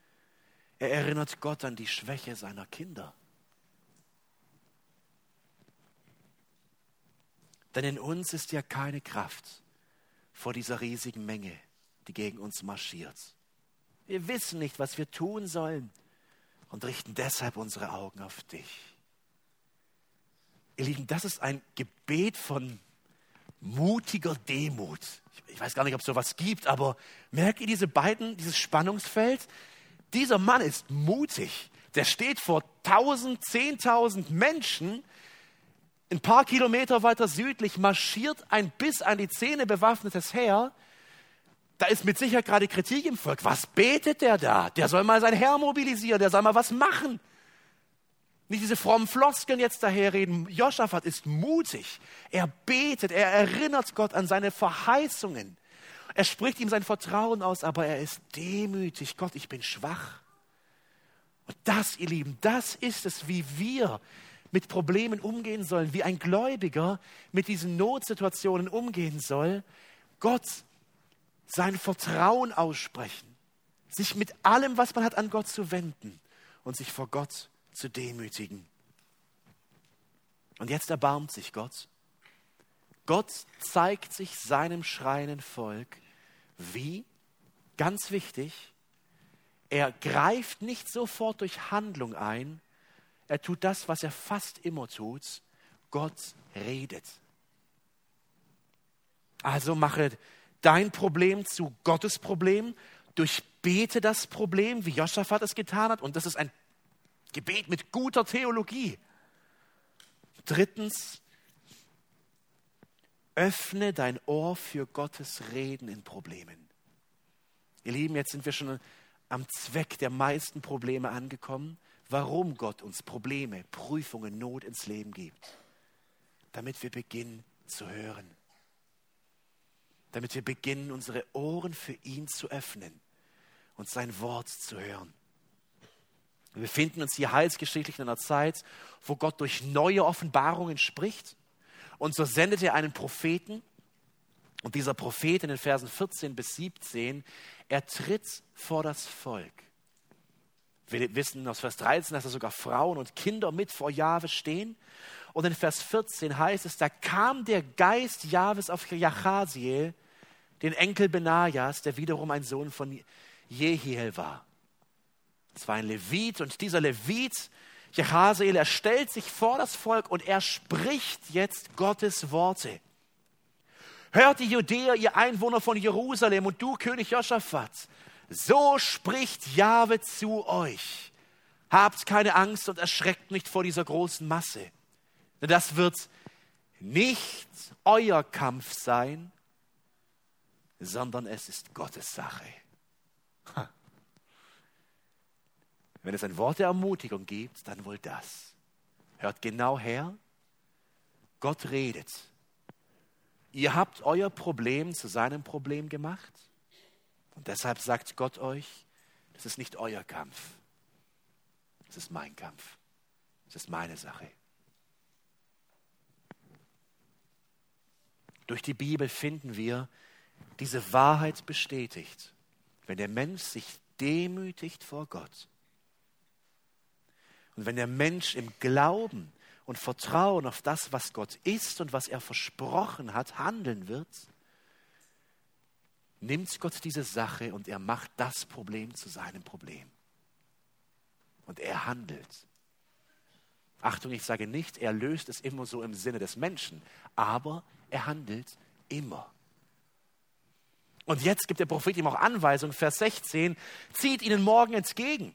er erinnert Gott an die Schwäche seiner Kinder. Denn in uns ist ja keine Kraft vor dieser riesigen Menge, die gegen uns marschiert. Wir wissen nicht, was wir tun sollen und richten deshalb unsere Augen auf dich. Ihr Lieben, das ist ein Gebet von mutiger Demut. Ich weiß gar nicht, ob es sowas gibt, aber merkt ihr diese beiden, dieses Spannungsfeld? Dieser Mann ist mutig. Der steht vor tausend, zehntausend Menschen. Ein paar Kilometer weiter südlich marschiert ein bis an die Zähne bewaffnetes Heer. Da ist mit Sicherheit gerade Kritik im Volk. Was betet der da? Der soll mal sein Herr mobilisieren, der soll mal was machen. Nicht diese frommen Floskeln jetzt daherreden. Joschafat ist mutig. Er betet, er erinnert Gott an seine Verheißungen. Er spricht ihm sein Vertrauen aus, aber er ist demütig. Gott, ich bin schwach. Und das, ihr Lieben, das ist es, wie wir mit Problemen umgehen sollen, wie ein Gläubiger mit diesen Notsituationen umgehen soll. Gott sein Vertrauen aussprechen, sich mit allem, was man hat, an Gott zu wenden und sich vor Gott zu demütigen. Und jetzt erbarmt sich Gott. Gott zeigt sich seinem schreienden Volk wie, ganz wichtig, er greift nicht sofort durch Handlung ein, er tut das, was er fast immer tut, Gott redet. Also mache dein Problem zu Gottes Problem, durchbete das Problem, wie Joschafat es getan hat, und das ist ein Gebet mit guter Theologie. Drittens, öffne dein Ohr für Gottes Reden in Problemen. Ihr Lieben, jetzt sind wir schon am Zweck der meisten Probleme angekommen, warum Gott uns Probleme, Prüfungen, Not ins Leben gibt. Damit wir beginnen zu hören. Damit wir beginnen, unsere Ohren für ihn zu öffnen und sein Wort zu hören. Wir befinden uns hier heilsgeschichtlich in einer Zeit, wo Gott durch neue Offenbarungen spricht. Und so sendet er einen Propheten. Und dieser Prophet in den Versen 14 bis 17, er tritt vor das Volk. Wir wissen aus Vers 13, dass da sogar Frauen und Kinder mit vor Jahwe stehen. Und in Vers 14 heißt es, da kam der Geist Jahwes auf Jachasiel, den Enkel Benajas, der wiederum ein Sohn von Jehiel war. Es war ein Levit und dieser Levit, Jehaziel, er stellt sich vor das Volk und er spricht jetzt Gottes Worte. Hört die Judäer, ihr Einwohner von Jerusalem und du, König Josaphat, so spricht Jahwe zu euch. Habt keine Angst und erschreckt nicht vor dieser großen Masse. Denn das wird nicht euer Kampf sein, sondern es ist Gottes Sache. Wenn es ein Wort der Ermutigung gibt, dann wohl das. Hört genau her. Gott redet. Ihr habt euer Problem zu seinem Problem gemacht. Und deshalb sagt Gott euch, das ist nicht euer Kampf. Das ist mein Kampf. Das ist meine Sache. Durch die Bibel finden wir diese Wahrheit bestätigt. Wenn der Mensch sich demütigt vor Gott, und wenn der Mensch im Glauben und Vertrauen auf das, was Gott ist und was er versprochen hat, handeln wird, nimmt Gott diese Sache und er macht das Problem zu seinem Problem. Und er handelt. Achtung, ich sage nicht, er löst es immer so im Sinne des Menschen, aber er handelt immer. Und jetzt gibt der Prophet ihm auch Anweisung, Vers 16, zieht ihnen morgen entgegen.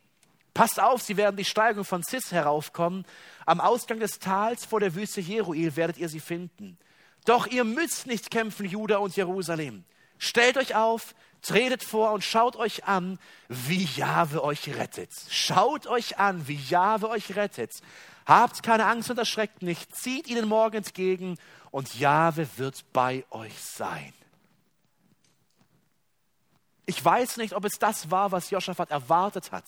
Passt auf, sie werden die Steigung von Cis heraufkommen. Am Ausgang des Tals vor der Wüste Jeruel werdet ihr sie finden. Doch ihr müsst nicht kämpfen, Juda und Jerusalem. Stellt euch auf, tretet vor und schaut euch an, wie Jahwe euch rettet. Schaut euch an, wie Jahwe euch rettet. Habt keine Angst und erschreckt nicht. Zieht ihnen morgen entgegen und Jahwe wird bei euch sein. Ich weiß nicht, ob es das war, was Josaphat erwartet hat.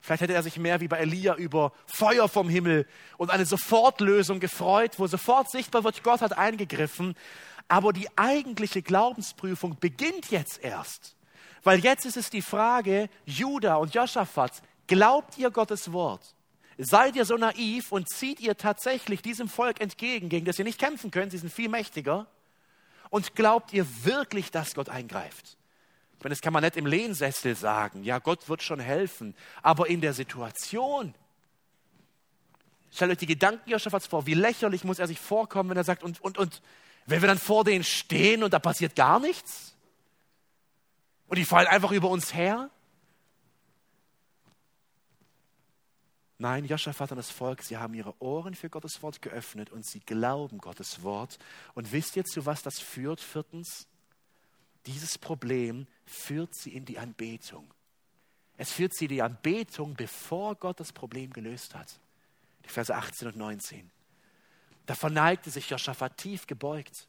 Vielleicht hätte er sich mehr wie bei Elia über Feuer vom Himmel und eine Sofortlösung gefreut, wo sofort sichtbar wird, Gott hat eingegriffen. Aber die eigentliche Glaubensprüfung beginnt jetzt erst. Weil jetzt ist es die Frage, Judah und Josaphat, glaubt ihr Gottes Wort? Seid ihr so naiv und zieht ihr tatsächlich diesem Volk entgegen, gegen das ihr nicht kämpfen könnt, sie sind viel mächtiger? Und glaubt ihr wirklich, dass Gott eingreift? Ich meine, das kann man nicht im Lehnsessel sagen. Ja, Gott wird schon helfen. Aber in der Situation. Stellt euch die Gedanken Josaphats vor. Wie lächerlich muss er sich vorkommen, wenn er sagt, und, und, und, wenn wir dann vor denen stehen und da passiert gar nichts? Und die fallen einfach über uns her? Nein, Joschafat und das Volk, sie haben ihre Ohren für Gottes Wort geöffnet und sie glauben Gottes Wort. Und wisst ihr, zu was das führt? Viertens, dieses Problem führt sie in die Anbetung. Es führt sie in die Anbetung, bevor Gott das Problem gelöst hat. Die Verse 18 und 19. Da verneigte sich Joschafat tief gebeugt.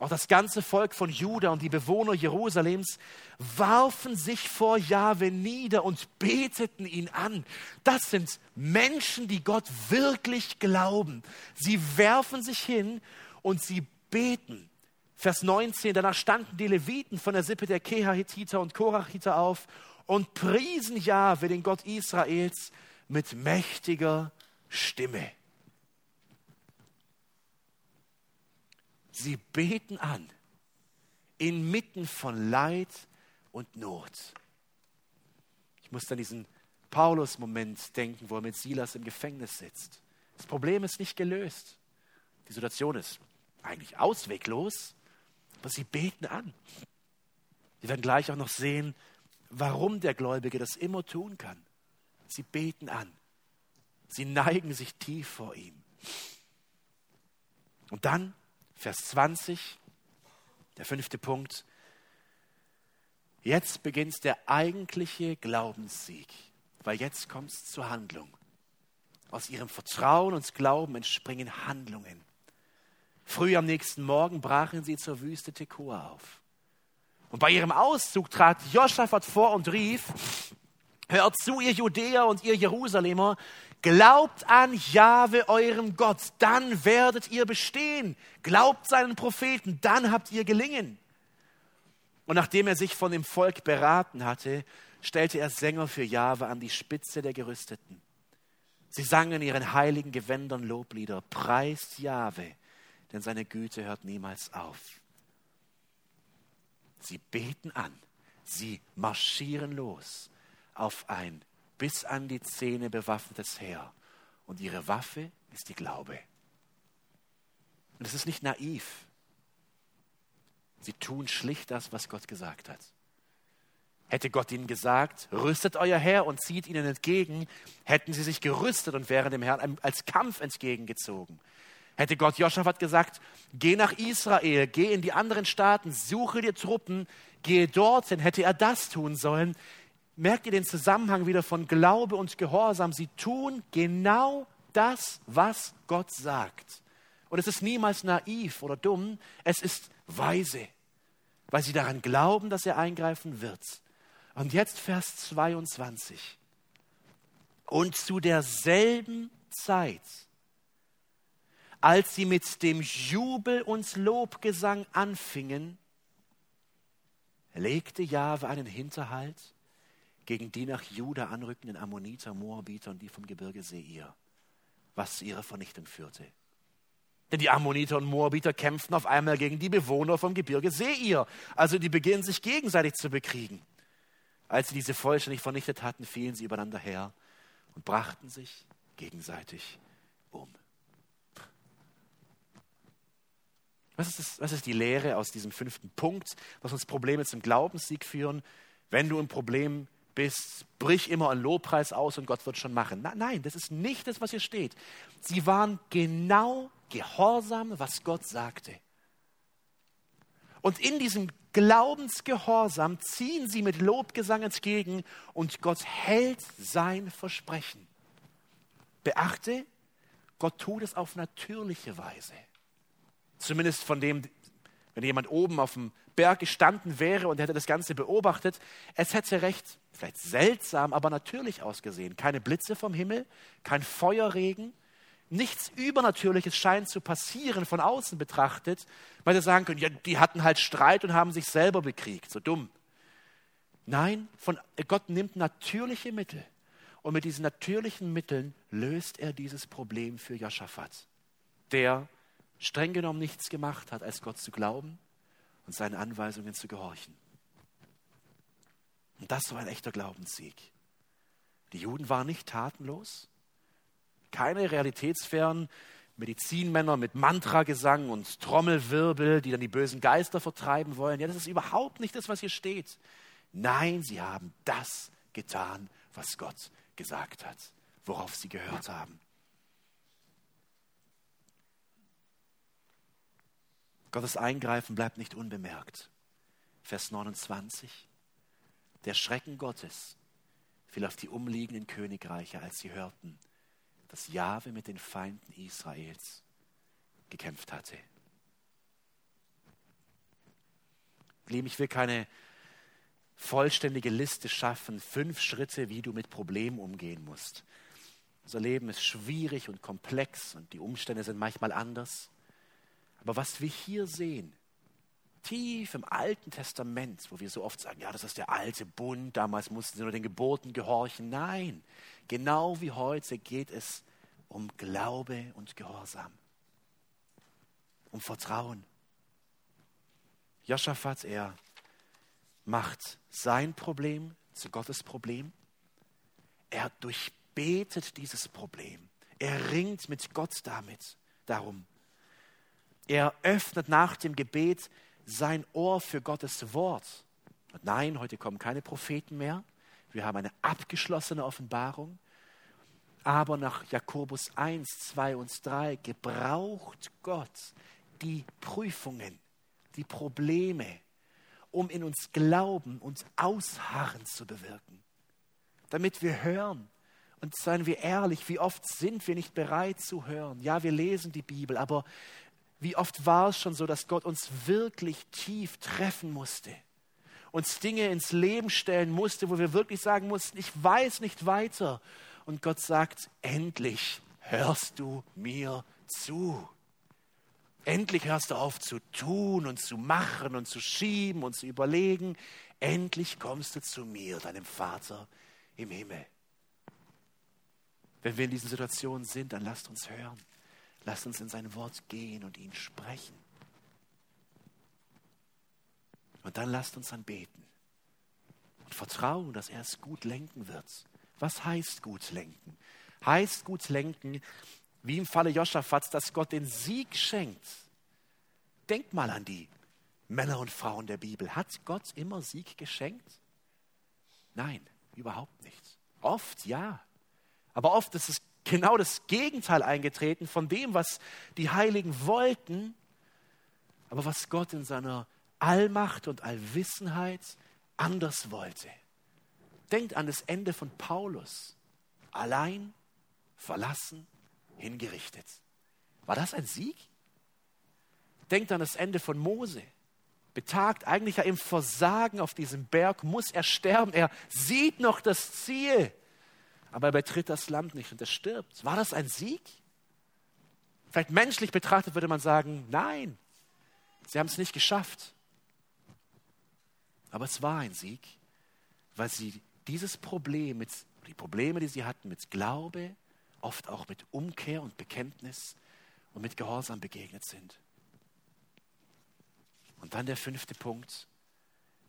Auch das ganze Volk von Juda und die Bewohner Jerusalems warfen sich vor Jahwe nieder und beteten ihn an. Das sind Menschen, die Gott wirklich glauben. Sie werfen sich hin und sie beten. Vers 19, danach standen die Leviten von der Sippe der Kehahititer und Korachiter auf und priesen Jahwe, den Gott Israels, mit mächtiger Stimme. Sie beten an, inmitten von Leid und Not. Ich muss an diesen Paulus-Moment denken, wo er mit Silas im Gefängnis sitzt. Das Problem ist nicht gelöst. Die Situation ist eigentlich ausweglos. Aber sie beten an. Wir werden gleich auch noch sehen, warum der Gläubige das immer tun kann. Sie beten an. Sie neigen sich tief vor ihm. Und dann, Vers 20, der fünfte Punkt. Jetzt beginnt der eigentliche Glaubenssieg, weil jetzt kommt es zur Handlung. Aus ihrem Vertrauen und Glauben entspringen Handlungen. Früh am nächsten Morgen brachen sie zur Wüste Tekoa auf. Und bei ihrem Auszug trat Joschafat vor und rief, Hört zu, ihr Judäer und ihr Jerusalemer, glaubt an Jahwe, eurem Gott, dann werdet ihr bestehen. Glaubt seinen Propheten, dann habt ihr gelingen. Und nachdem er sich von dem Volk beraten hatte, stellte er Sänger für Jahwe an die Spitze der Gerüsteten. Sie sangen ihren heiligen Gewändern Loblieder, preist Jahwe, denn seine Güte hört niemals auf. Sie beten an, sie marschieren los auf ein bis an die Zähne bewaffnetes Heer. Und ihre Waffe ist die Glaube. Und es ist nicht naiv. Sie tun schlicht das, was Gott gesagt hat. Hätte Gott ihnen gesagt, rüstet euer Heer und zieht ihnen entgegen, hätten sie sich gerüstet und wären dem Herrn als Kampf entgegengezogen. Hätte Gott Joschafat gesagt, geh nach Israel, geh in die anderen Staaten, suche dir Truppen, gehe dorthin, hätte er das tun sollen. Merkt ihr den Zusammenhang wieder von Glaube und Gehorsam? Sie tun genau das, was Gott sagt. Und es ist niemals naiv oder dumm, es ist weise, weil sie daran glauben, dass er eingreifen wird. Und jetzt Vers 22. Und zu derselben Zeit als sie mit dem Jubel und Lobgesang anfingen, legte Jahwe einen Hinterhalt gegen die nach Juda anrückenden Ammoniter, Moabiter und die vom Gebirge Seir, was zu ihrer Vernichtung führte. Denn die Ammoniter und Moabiter kämpften auf einmal gegen die Bewohner vom Gebirge Seir. Also die beginnen sich gegenseitig zu bekriegen. Als sie diese vollständig vernichtet hatten, fielen sie übereinander her und brachten sich gegenseitig um. Was ist, das, was ist die Lehre aus diesem fünften Punkt, was uns Probleme zum Glaubenssieg führen? Wenn du ein Problem bist, brich immer einen Lobpreis aus und Gott wird schon machen. Na, nein, das ist nicht das, was hier steht. Sie waren genau gehorsam, was Gott sagte. Und in diesem Glaubensgehorsam ziehen sie mit Lobgesang entgegen und Gott hält sein Versprechen. Beachte, Gott tut es auf natürliche Weise. Zumindest von dem, wenn jemand oben auf dem Berg gestanden wäre und hätte das Ganze beobachtet, es hätte recht, vielleicht seltsam, aber natürlich ausgesehen. Keine Blitze vom Himmel, kein Feuerregen, nichts Übernatürliches scheint zu passieren von außen betrachtet, weil sie sagen können, ja, die hatten halt Streit und haben sich selber bekriegt, so dumm. Nein, von, Gott nimmt natürliche Mittel und mit diesen natürlichen Mitteln löst er dieses Problem für Joschafat, der streng genommen nichts gemacht hat, als Gott zu glauben und seinen Anweisungen zu gehorchen. Und das war ein echter Glaubenssieg. Die Juden waren nicht tatenlos, keine realitätsfernen Medizinmänner mit Mantragesang und Trommelwirbel, die dann die bösen Geister vertreiben wollen. Ja, das ist überhaupt nicht das, was hier steht. Nein, sie haben das getan, was Gott gesagt hat, worauf sie gehört haben. Gottes Eingreifen bleibt nicht unbemerkt. Vers 29. Der Schrecken Gottes fiel auf die umliegenden Königreiche, als sie hörten, dass Jahwe mit den Feinden Israels gekämpft hatte. Lieben, ich will keine vollständige Liste schaffen, fünf Schritte, wie du mit Problemen umgehen musst. Unser Leben ist schwierig und komplex und die Umstände sind manchmal anders. Aber was wir hier sehen, tief im Alten Testament, wo wir so oft sagen, ja, das ist der alte Bund, damals mussten sie nur den Geboten gehorchen. Nein, genau wie heute geht es um Glaube und Gehorsam, um Vertrauen. Joschafat, er macht sein Problem zu Gottes Problem. Er durchbetet dieses Problem. Er ringt mit Gott damit darum. Er öffnet nach dem Gebet sein Ohr für Gottes Wort. Und nein, heute kommen keine Propheten mehr. Wir haben eine abgeschlossene Offenbarung. Aber nach Jakobus 1, 2 und 3 gebraucht Gott die Prüfungen, die Probleme, um in uns Glauben und Ausharren zu bewirken. Damit wir hören. Und seien wir ehrlich, wie oft sind wir nicht bereit zu hören? Ja, wir lesen die Bibel, aber wie oft war es schon so, dass Gott uns wirklich tief treffen musste, uns Dinge ins Leben stellen musste, wo wir wirklich sagen mussten, ich weiß nicht weiter. Und Gott sagt, endlich hörst du mir zu. Endlich hörst du auf zu tun und zu machen und zu schieben und zu überlegen. Endlich kommst du zu mir, deinem Vater im Himmel. Wenn wir in diesen Situationen sind, dann lasst uns hören. Lasst uns in sein Wort gehen und ihn sprechen. Und dann lasst uns anbeten und vertrauen, dass er es gut lenken wird. Was heißt gut lenken? Heißt gut lenken, wie im Falle Joschafats, dass Gott den Sieg schenkt. Denkt mal an die Männer und Frauen der Bibel. Hat Gott immer Sieg geschenkt? Nein, überhaupt nicht. Oft ja. Aber oft ist es genau das Gegenteil eingetreten von dem, was die Heiligen wollten, aber was Gott in seiner Allmacht und Allwissenheit anders wollte. Denkt an das Ende von Paulus. Allein, verlassen, hingerichtet. War das ein Sieg? Denkt an das Ende von Mose. Betagt eigentlich ja im Versagen auf diesem Berg, muss er sterben. Er sieht noch das Ziel aber er betritt das Land nicht und er stirbt. War das ein Sieg? Vielleicht menschlich betrachtet würde man sagen, nein, sie haben es nicht geschafft. Aber es war ein Sieg, weil sie dieses Problem, mit, die Probleme, die sie hatten, mit Glaube, oft auch mit Umkehr und Bekenntnis und mit Gehorsam begegnet sind. Und dann der fünfte Punkt,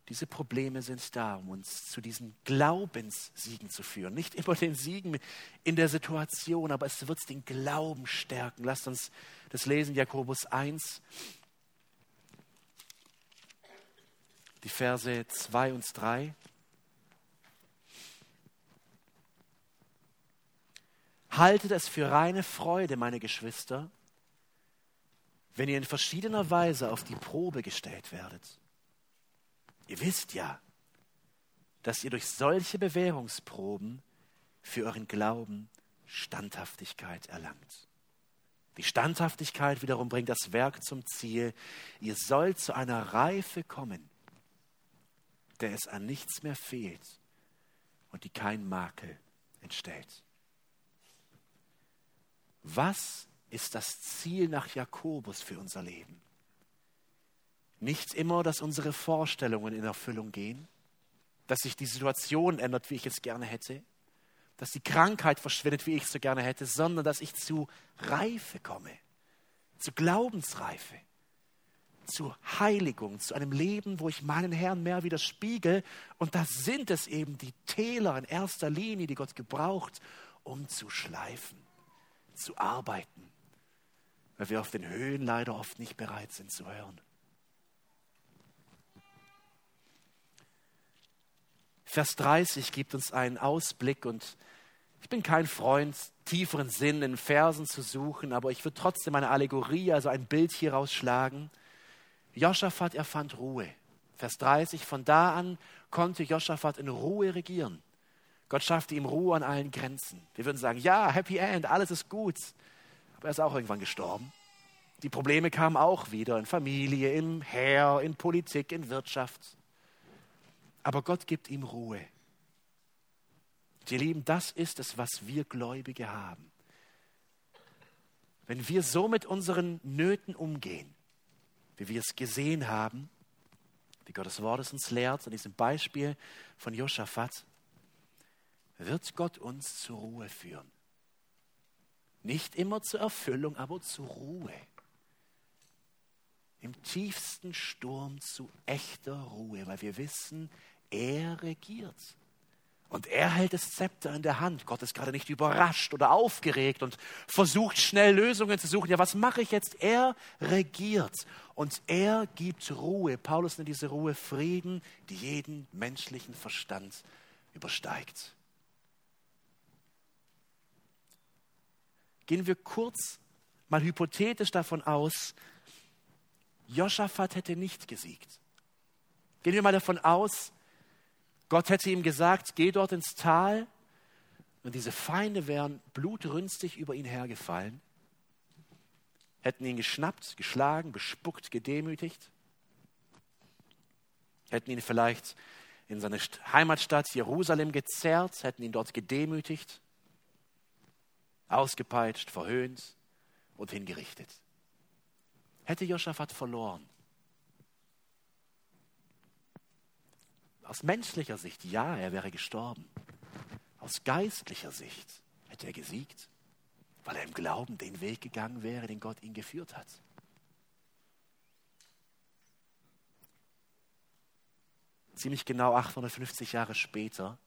diese Probleme sind da, um uns zu diesen Glaubenssiegen zu führen. Nicht immer den Siegen in der Situation, aber es wird den Glauben stärken. Lasst uns das lesen, Jakobus 1, die Verse 2 und 3. Haltet es für reine Freude, meine Geschwister, wenn ihr in verschiedener Weise auf die Probe gestellt werdet. Ihr wisst ja, dass ihr durch solche Bewährungsproben für euren Glauben Standhaftigkeit erlangt. Die Standhaftigkeit wiederum bringt das Werk zum Ziel. Ihr sollt zu einer Reife kommen, der es an nichts mehr fehlt und die kein Makel entstellt. Was ist das Ziel nach Jakobus für unser Leben? Nicht immer, dass unsere Vorstellungen in Erfüllung gehen, dass sich die Situation ändert, wie ich es gerne hätte, dass die Krankheit verschwindet, wie ich es so gerne hätte, sondern dass ich zu Reife komme, zu Glaubensreife, zu Heiligung, zu einem Leben, wo ich meinen Herrn mehr widerspiegel. Und das sind es eben die Täler in erster Linie, die Gott gebraucht, um zu schleifen, zu arbeiten, weil wir auf den Höhen leider oft nicht bereit sind zu hören. Vers 30 gibt uns einen Ausblick und ich bin kein Freund, tieferen Sinn in Versen zu suchen, aber ich würde trotzdem eine Allegorie, also ein Bild hier rausschlagen. Joschafat erfand Ruhe. Vers 30, von da an konnte Joschafat in Ruhe regieren. Gott schaffte ihm Ruhe an allen Grenzen. Wir würden sagen, ja, Happy End, alles ist gut. Aber er ist auch irgendwann gestorben. Die Probleme kamen auch wieder in Familie, im Heer, in Politik, in Wirtschaft. Aber Gott gibt ihm Ruhe. Ihr Lieben, das ist es, was wir Gläubige haben. Wenn wir so mit unseren Nöten umgehen, wie wir es gesehen haben, wie Gottes Wort es uns lehrt, in diesem Beispiel von Josaphat, wird Gott uns zur Ruhe führen. Nicht immer zur Erfüllung, aber zur Ruhe. Im tiefsten Sturm zu echter Ruhe, weil wir wissen, er regiert. Und er hält das Zepter in der Hand. Gott ist gerade nicht überrascht oder aufgeregt und versucht schnell Lösungen zu suchen. Ja, was mache ich jetzt? Er regiert und er gibt Ruhe. Paulus nennt diese Ruhe Frieden, die jeden menschlichen Verstand übersteigt. Gehen wir kurz mal hypothetisch davon aus, Joschafat hätte nicht gesiegt. Gehen wir mal davon aus, Gott hätte ihm gesagt, geh dort ins Tal und diese Feinde wären blutrünstig über ihn hergefallen, hätten ihn geschnappt, geschlagen, bespuckt, gedemütigt, hätten ihn vielleicht in seine Heimatstadt Jerusalem gezerrt, hätten ihn dort gedemütigt, ausgepeitscht, verhöhnt und hingerichtet. Hätte Josaphat verloren, Aus menschlicher Sicht, ja, er wäre gestorben. Aus geistlicher Sicht hätte er gesiegt, weil er im Glauben den Weg gegangen wäre, den Gott ihn geführt hat. Ziemlich genau 850 Jahre später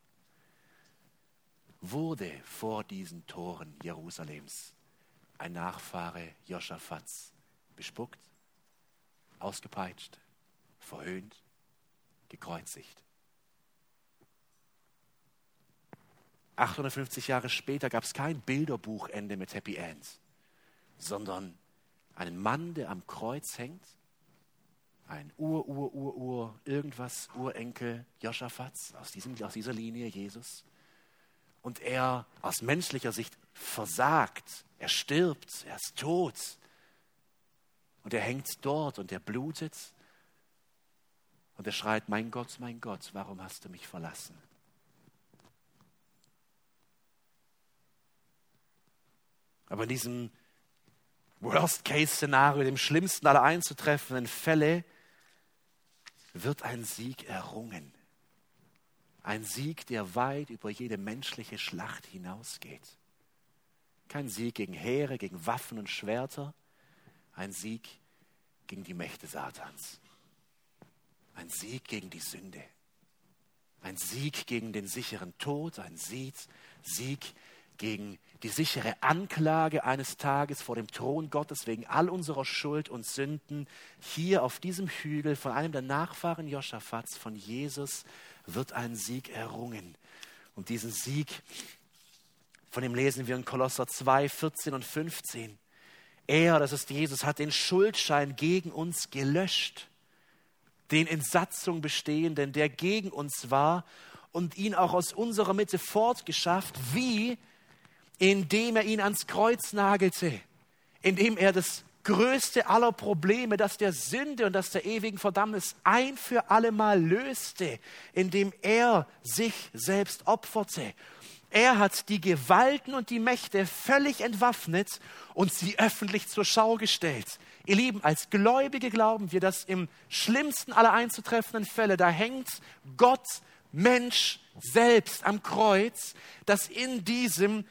wurde vor diesen Toren Jerusalems ein Nachfahre Joschafats bespuckt, ausgepeitscht, verhöhnt, gekreuzigt. 850 Jahre später gab es kein Bilderbuchende mit Happy Ends, sondern einen Mann, der am Kreuz hängt, ein Ur, Ur, Ur, Ur, irgendwas, Urenkel Joschafats aus, diesem, aus dieser Linie, Jesus. Und er aus menschlicher Sicht versagt, er stirbt, er ist tot. Und er hängt dort und er blutet. Und er schreit, mein Gott, mein Gott, warum hast du mich verlassen? Aber in diesem Worst-Case-Szenario, dem schlimmsten aller einzutreffenden Fälle, wird ein Sieg errungen. Ein Sieg, der weit über jede menschliche Schlacht hinausgeht. Kein Sieg gegen Heere, gegen Waffen und Schwerter, ein Sieg gegen die Mächte Satans. Ein Sieg gegen die Sünde. Ein Sieg gegen den sicheren Tod, ein Sieg, Sieg gegen die sichere Anklage eines Tages vor dem Thron Gottes wegen all unserer Schuld und Sünden. Hier auf diesem Hügel von einem der Nachfahren Joschafats, von Jesus, wird ein Sieg errungen. Und diesen Sieg, von dem lesen wir in Kolosser 2, 14 und 15. Er, das ist Jesus, hat den Schuldschein gegen uns gelöscht, den in Satzung bestehenden, der gegen uns war, und ihn auch aus unserer Mitte fortgeschafft, wie indem er ihn ans Kreuz nagelte, indem er das größte aller Probleme, das der Sünde und das der ewigen Verdammnis ein für allemal löste, indem er sich selbst opferte. Er hat die Gewalten und die Mächte völlig entwaffnet und sie öffentlich zur Schau gestellt. Ihr Lieben, als Gläubige glauben wir, dass im schlimmsten aller einzutreffenden Fälle, da hängt Gott, Mensch selbst am Kreuz, dass in diesem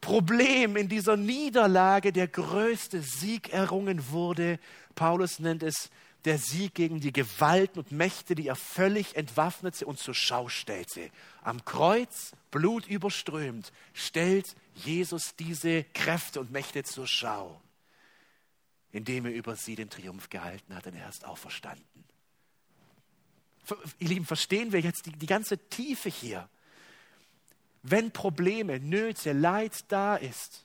Problem, in dieser Niederlage der größte Sieg errungen wurde. Paulus nennt es der Sieg gegen die Gewalten und Mächte, die er völlig entwaffnete und zur Schau stellte. Am Kreuz, Blut überströmt, stellt Jesus diese Kräfte und Mächte zur Schau, indem er über sie den Triumph gehalten hat, denn er ist auferstanden. Ihr Lieben, verstehen wir jetzt die, die ganze Tiefe hier? Wenn Probleme, Nöte, Leid da ist,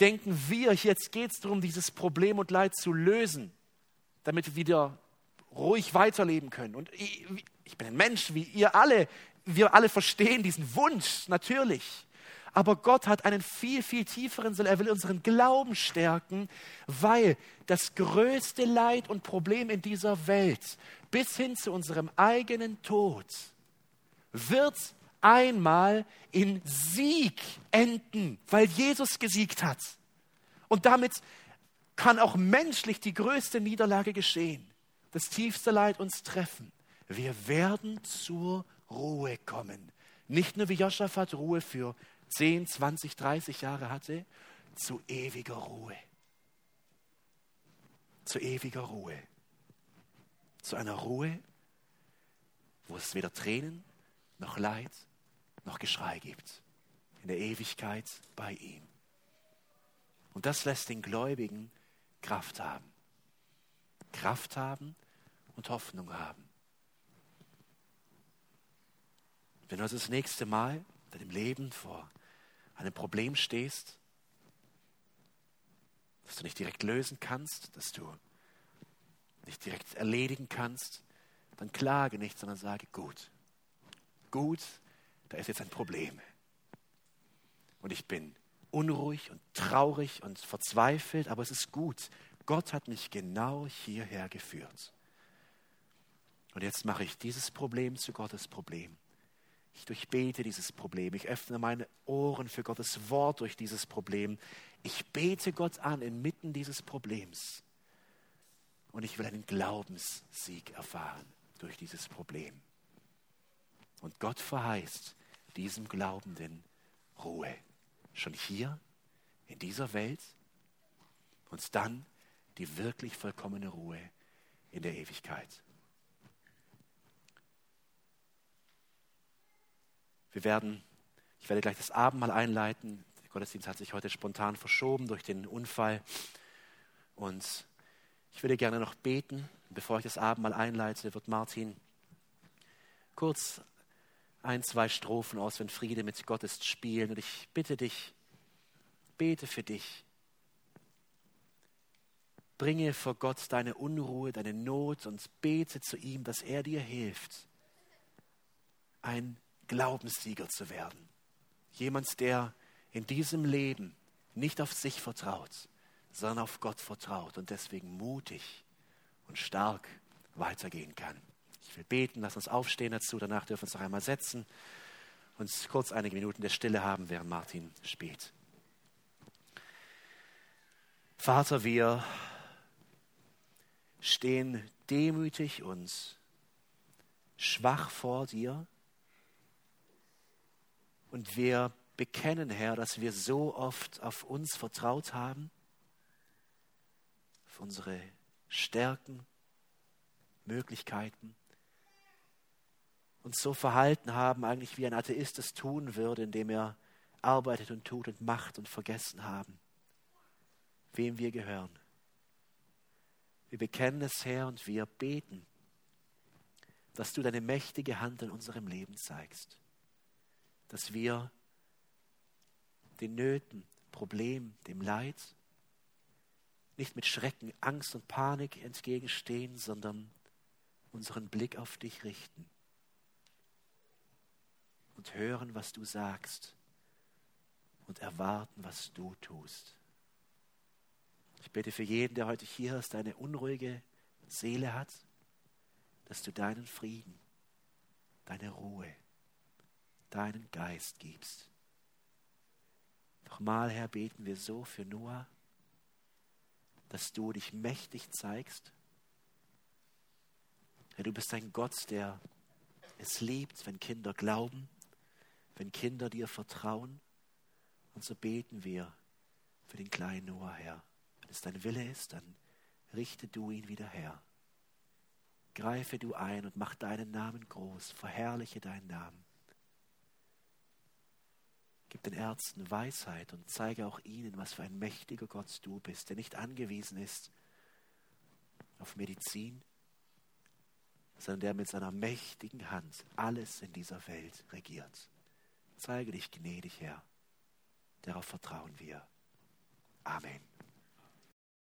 denken wir, jetzt geht es darum, dieses Problem und Leid zu lösen, damit wir wieder ruhig weiterleben können. Und ich, ich bin ein Mensch, wie ihr alle, wir alle verstehen diesen Wunsch, natürlich. Aber Gott hat einen viel, viel tieferen Sinn. Er will unseren Glauben stärken, weil das größte Leid und Problem in dieser Welt bis hin zu unserem eigenen Tod wird einmal in Sieg enden, weil Jesus gesiegt hat. Und damit kann auch menschlich die größte Niederlage geschehen, das tiefste Leid uns treffen. Wir werden zur Ruhe kommen. Nicht nur wie Joschafat Ruhe für 10, 20, 30 Jahre hatte, zu ewiger Ruhe. Zu ewiger Ruhe. Zu einer Ruhe, wo es weder Tränen noch Leid noch Geschrei gibt. In der Ewigkeit bei ihm. Und das lässt den Gläubigen Kraft haben. Kraft haben und Hoffnung haben. Wenn du also das nächste Mal in deinem Leben vor einem Problem stehst, das du nicht direkt lösen kannst, das du nicht direkt erledigen kannst, dann klage nicht, sondern sage gut. Gut da ist jetzt ein Problem. Und ich bin unruhig und traurig und verzweifelt, aber es ist gut. Gott hat mich genau hierher geführt. Und jetzt mache ich dieses Problem zu Gottes Problem. Ich durchbete dieses Problem. Ich öffne meine Ohren für Gottes Wort durch dieses Problem. Ich bete Gott an inmitten dieses Problems. Und ich will einen Glaubenssieg erfahren durch dieses Problem. Und Gott verheißt diesem Glaubenden Ruhe. Schon hier, in dieser Welt und dann die wirklich vollkommene Ruhe in der Ewigkeit. Wir werden, ich werde gleich das Abendmahl einleiten. Der Gottesdienst hat sich heute spontan verschoben durch den Unfall. Und ich würde gerne noch beten. Bevor ich das Abendmahl einleite, wird Martin kurz ein, zwei Strophen aus, wenn Friede mit Gott ist, spielen. Und ich bitte dich, bete für dich. Bringe vor Gott deine Unruhe, deine Not und bete zu ihm, dass er dir hilft, ein Glaubenssieger zu werden. Jemand, der in diesem Leben nicht auf sich vertraut, sondern auf Gott vertraut und deswegen mutig und stark weitergehen kann. Ich will beten, lass uns aufstehen dazu. Danach dürfen wir uns noch einmal setzen und kurz einige Minuten der Stille haben, während Martin spielt. Vater, wir stehen demütig und schwach vor dir und wir bekennen, Herr, dass wir so oft auf uns vertraut haben, auf unsere Stärken, Möglichkeiten uns so verhalten haben, eigentlich wie ein Atheist es tun würde, indem er arbeitet und tut und macht und vergessen haben, wem wir gehören. Wir bekennen es, Herr, und wir beten, dass du deine mächtige Hand in unserem Leben zeigst, dass wir den Nöten, Problemen, dem Leid nicht mit Schrecken, Angst und Panik entgegenstehen, sondern unseren Blick auf dich richten und hören, was du sagst und erwarten, was du tust. Ich bete für jeden, der heute hier ist, eine unruhige Seele hat, dass du deinen Frieden, deine Ruhe, deinen Geist gibst. Nochmal, Herr, beten wir so für Noah, dass du dich mächtig zeigst. Herr, du bist ein Gott, der es liebt, wenn Kinder glauben wenn Kinder dir vertrauen. Und so beten wir für den kleinen Noah, Herr. Wenn es dein Wille ist, dann richte du ihn wieder her. Greife du ein und mach deinen Namen groß, verherrliche deinen Namen. Gib den Ärzten Weisheit und zeige auch ihnen, was für ein mächtiger Gott du bist, der nicht angewiesen ist auf Medizin, sondern der mit seiner mächtigen Hand alles in dieser Welt regiert. Zeige dich gnädig, Herr. Darauf vertrauen wir. Amen.